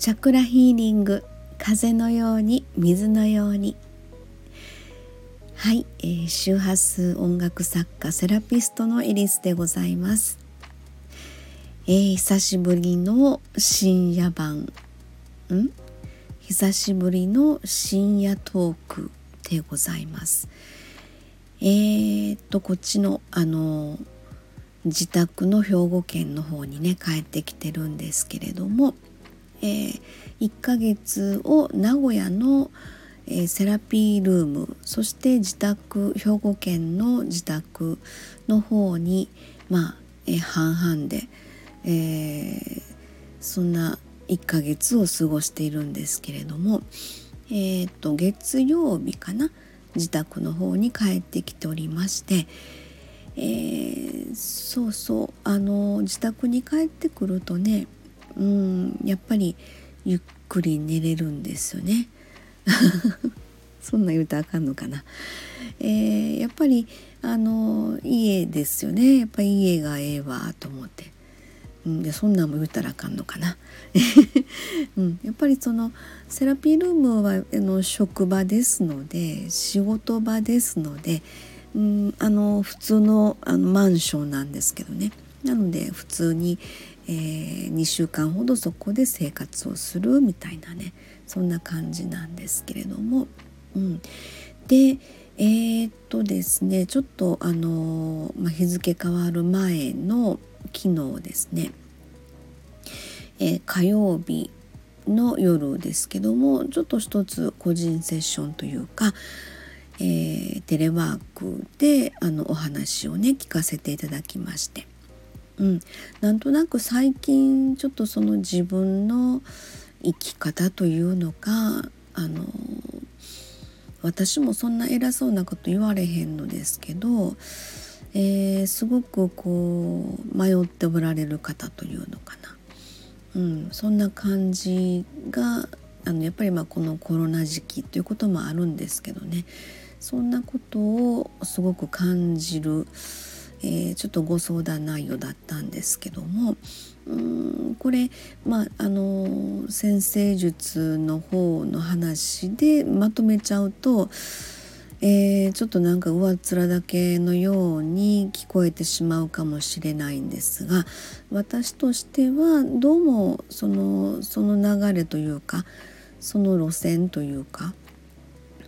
チャクラヒーリング風のように水のように。はい、えー、周波数音楽作家セラピストのエリスでございます、えー、久しぶりの深夜版。ん？久しぶりの深夜トークでございます。えー、っとこっちのあの自宅の兵庫県の方にね帰ってきてるんですけれども。えー、1ヶ月を名古屋の、えー、セラピールームそして自宅兵庫県の自宅の方にまあ、えー、半々で、え、そんな1ヶ月を過ごしているんですけれども、えーと、月曜日かな自宅の方に帰ってきておりまして、えー、そうそうあの自宅に帰ってくるとねうんやっぱりゆっくり寝れるんですよね。そんな言うとあかんのかな、えー、やっぱりあの家ですよね。やっぱり家がええわと思って、うん、でそんなんも言うたらあかんのかな、うん、やっぱりそのセラピールームはあの職場ですので仕事場ですので、うん、あの普通のあのマンションなんですけどね。なので普通に、えー、2週間ほどそこで生活をするみたいなねそんな感じなんですけれども、うん、でえー、っとですねちょっとあの、まあ、日付変わる前の昨日ですね、えー、火曜日の夜ですけどもちょっと一つ個人セッションというか、えー、テレワークであのお話をね聞かせていただきまして。うん、なんとなく最近ちょっとその自分の生き方というのかあの私もそんな偉そうなこと言われへんのですけど、えー、すごくこう迷っておられる方というのかな、うん、そんな感じがあのやっぱりまあこのコロナ時期ということもあるんですけどね。そんなことをすごく感じる。えー、ちょっとご相談内容だったんですけどもうんこれまああの先生術の方の話でまとめちゃうと、えー、ちょっとなんか上っ面だけのように聞こえてしまうかもしれないんですが私としてはどうもそのその流れというかその路線というか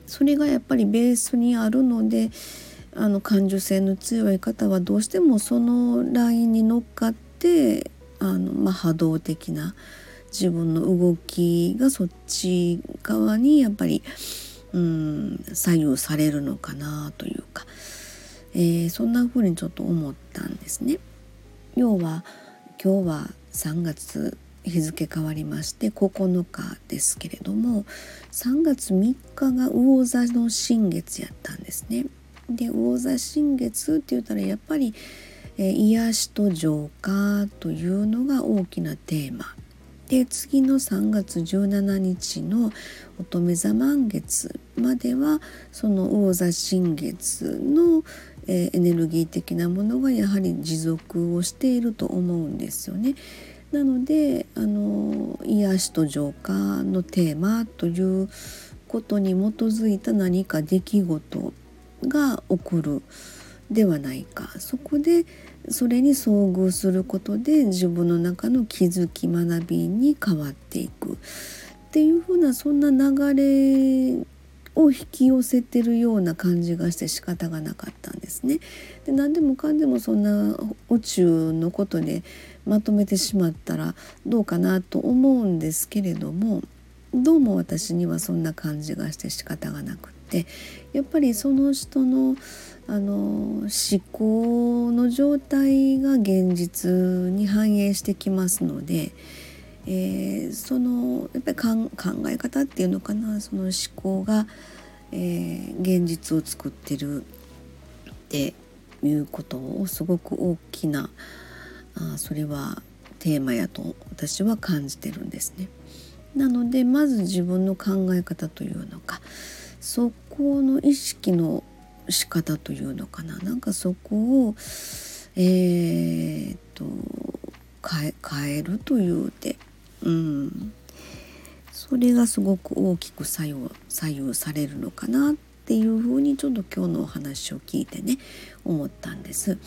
それがやっぱりベースにあるのであの感受性の強い方はどうしてもそのラインに乗っかってあの、まあ、波動的な自分の動きがそっち側にやっぱり、うん、左右されるのかなというか、えー、そんな風にちょっと思ったんですね。要は今日は3月日付変わりまして9日ですけれども3月3日が魚座の新月やったんですね。で魚座新月って言ったらやっぱり、えー、癒しと浄化というのが大きなテーマで次の3月17日の乙女座満月まではその魚座新月の、えー、エネルギー的なものがやはり持続をしていると思うんですよね。なのであの癒しと浄化のテーマということに基づいた何か出来事が起こるではないか。そこでそれに遭遇することで自分の中の気づき学びに変わっていく。っていうふうなそんな流れを引き寄せてるような感じがして仕方がなかったんですね。で何でもかんでもそんな宇宙のことでまとめてしまったらどうかなと思うんですけれどもどうも私にはそんな感じがして仕方がなくて。やっぱりその人のあの思考の状態が現実に反映してきますので、えー、そのやっぱり考え方っていうのかなその思考が、えー、現実を作ってるっていうことをすごく大きなあそれはテーマやと私は感じてるんですね。なのでまず自分の考え方というのかそこの意識の仕方というのかな。なんかそこをえー、っと変え変えるというて、うん。それがすごく大きく左右左右されるのかなっていうふうにちょっと今日のお話を聞いてね思ったんです。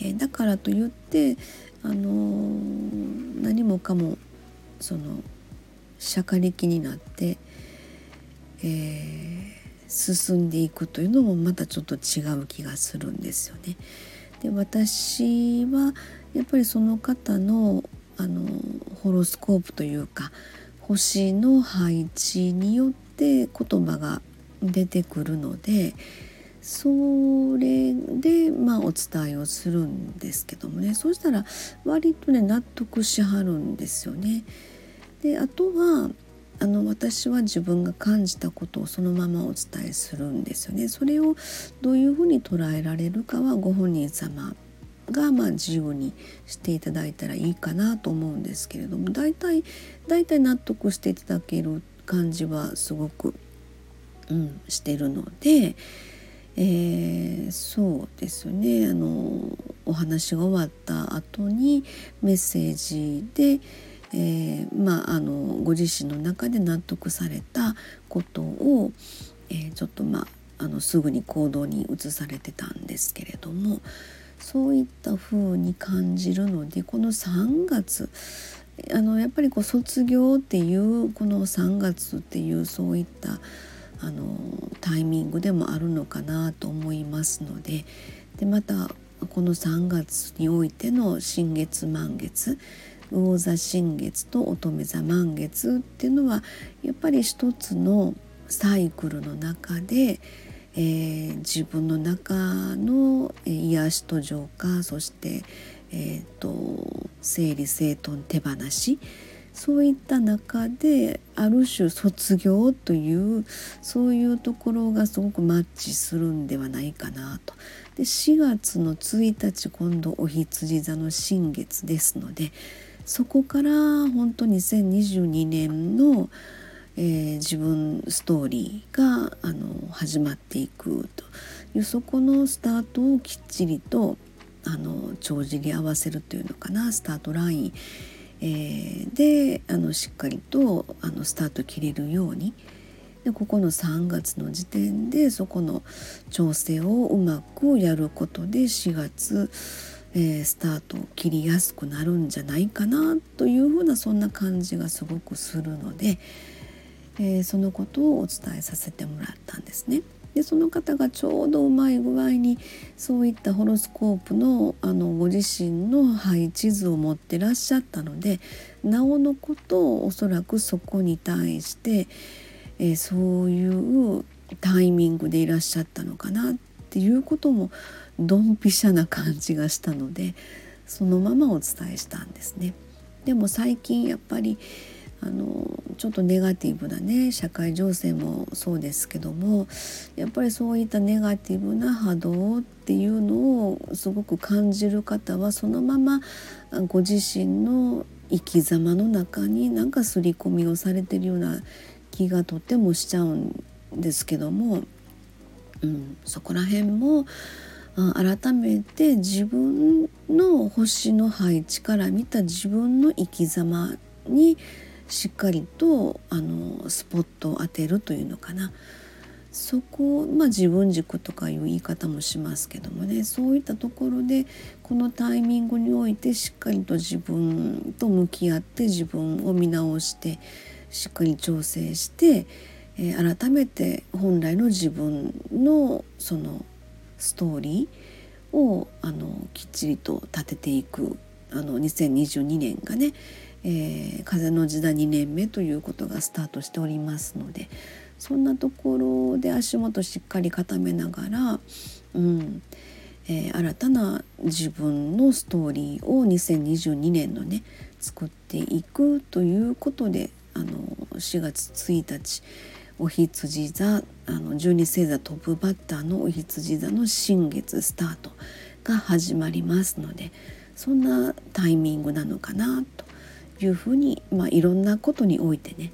えー、だからといって、あのー、何もかもその釈迦力になって、えー、進んでいくというのもまたちょっと違う気がするんですよね。で私はやっぱりその方のあのホロスコープというか星の配置によって言葉が出てくるのでそれでまあお伝えをするんですけどもねそうしたら割とね納得しはるんですよね。であとはあの私は自分が感じたことをそのままお伝えするんですよね。それをどういうふうに捉えられるかはご本人様がまあ自由にしていただいたらいいかなと思うんですけれども大体大体納得していただける感じはすごく、うん、してるので、えー、そうですねあのお話が終わった後にメッセージで、えー、まあ、あのご自身の中で納得されたことを、えー、ちょっとまああのすぐに行動に移されてたんですけれどもそういった風に感じるのでこの3月あのやっぱりこう卒業っていうこの3月っていうそういったあのタイミングでもあるのかなと思いますのででまたこの3月においての新月満月魚座新月と乙女座満月っていうのはやっぱり一つのサイクルの中でえー、自分の中の癒しと浄化そして、えーと、整理整頓手放しそういった中である種卒業というそういうところがすごくマッチするんではないかなと。で4月の1日今度お羊座の新月ですのでそこから本当2022年のえー、自分ストーリーがあの始まっていくというそこのスタートをきっちりとあの帳尻合わせるというのかなスタートライン、えー、であのしっかりとあのスタート切れるように。でここの3月の時点でそこの調整をうまくやることで4月、えー、スタートを切りやすくなるんじゃないかなというふうなそんな感じがすごくするので。えー、そのことをお伝えさせてもらったんですね。でその方がちょうどうまい具合にそういったホロスコープのあのご自身の配置図を持ってらっしゃったのでなおのことをおそらくそこに対して、えー、そういうタイミングでいらっしゃったのかなっていうこともドンピシャな感じがしたのでそのままお伝えしたんですね。でも最近やっぱりあのちょっとネガティブなね社会情勢もそうですけどもやっぱりそういったネガティブな波動っていうのをすごく感じる方はそのままご自身の生き様の中になんか刷り込みをされてるような気がとてもしちゃうんですけども、うん、そこら辺も改めて自分の星の配置から見た自分の生き様にしっかりとあのスポットを当てるというのかな。そこまあ自分軸とかいう言い方もしますけどもね。そういったところでこのタイミングにおいてしっかりと自分と向き合って自分を見直してしっかり調整して、えー、改めて本来の自分のそのストーリーをあのきっちりと立てていくあの2022年がねえー、風の時代2年目ということがスタートしておりますのでそんなところで足元しっかり固めながら、うんえー、新たな自分のストーリーを2022年のね作っていくということであの4月1日お羊座あの12星座トップバッターのお羊座の新月スタートが始まりますのでそんなタイミングなのかなというふうに、まあ、いろんなことにおいてね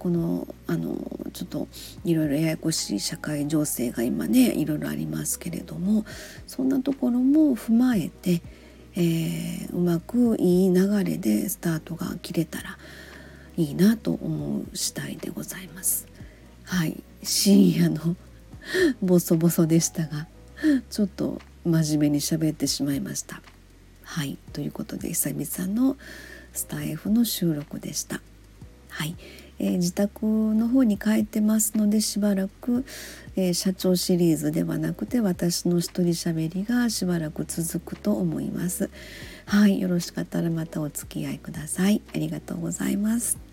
このあのちょっといろいろややこしい社会情勢が今ねいろいろありますけれどもそんなところも踏まえて、えー、うまくいい流れでスタートが切れたらいいなと思う次第でございます。はい。深夜のボソボソでしたがちょっと真面目に喋ってしまいました。はい。ということで久々のスタイフの収録でした。はい、えー、自宅の方に帰ってますのでしばらく、えー、社長シリーズではなくて私の一人喋りがしばらく続くと思います。はい。よろしかったらまたお付き合いください。ありがとうございます。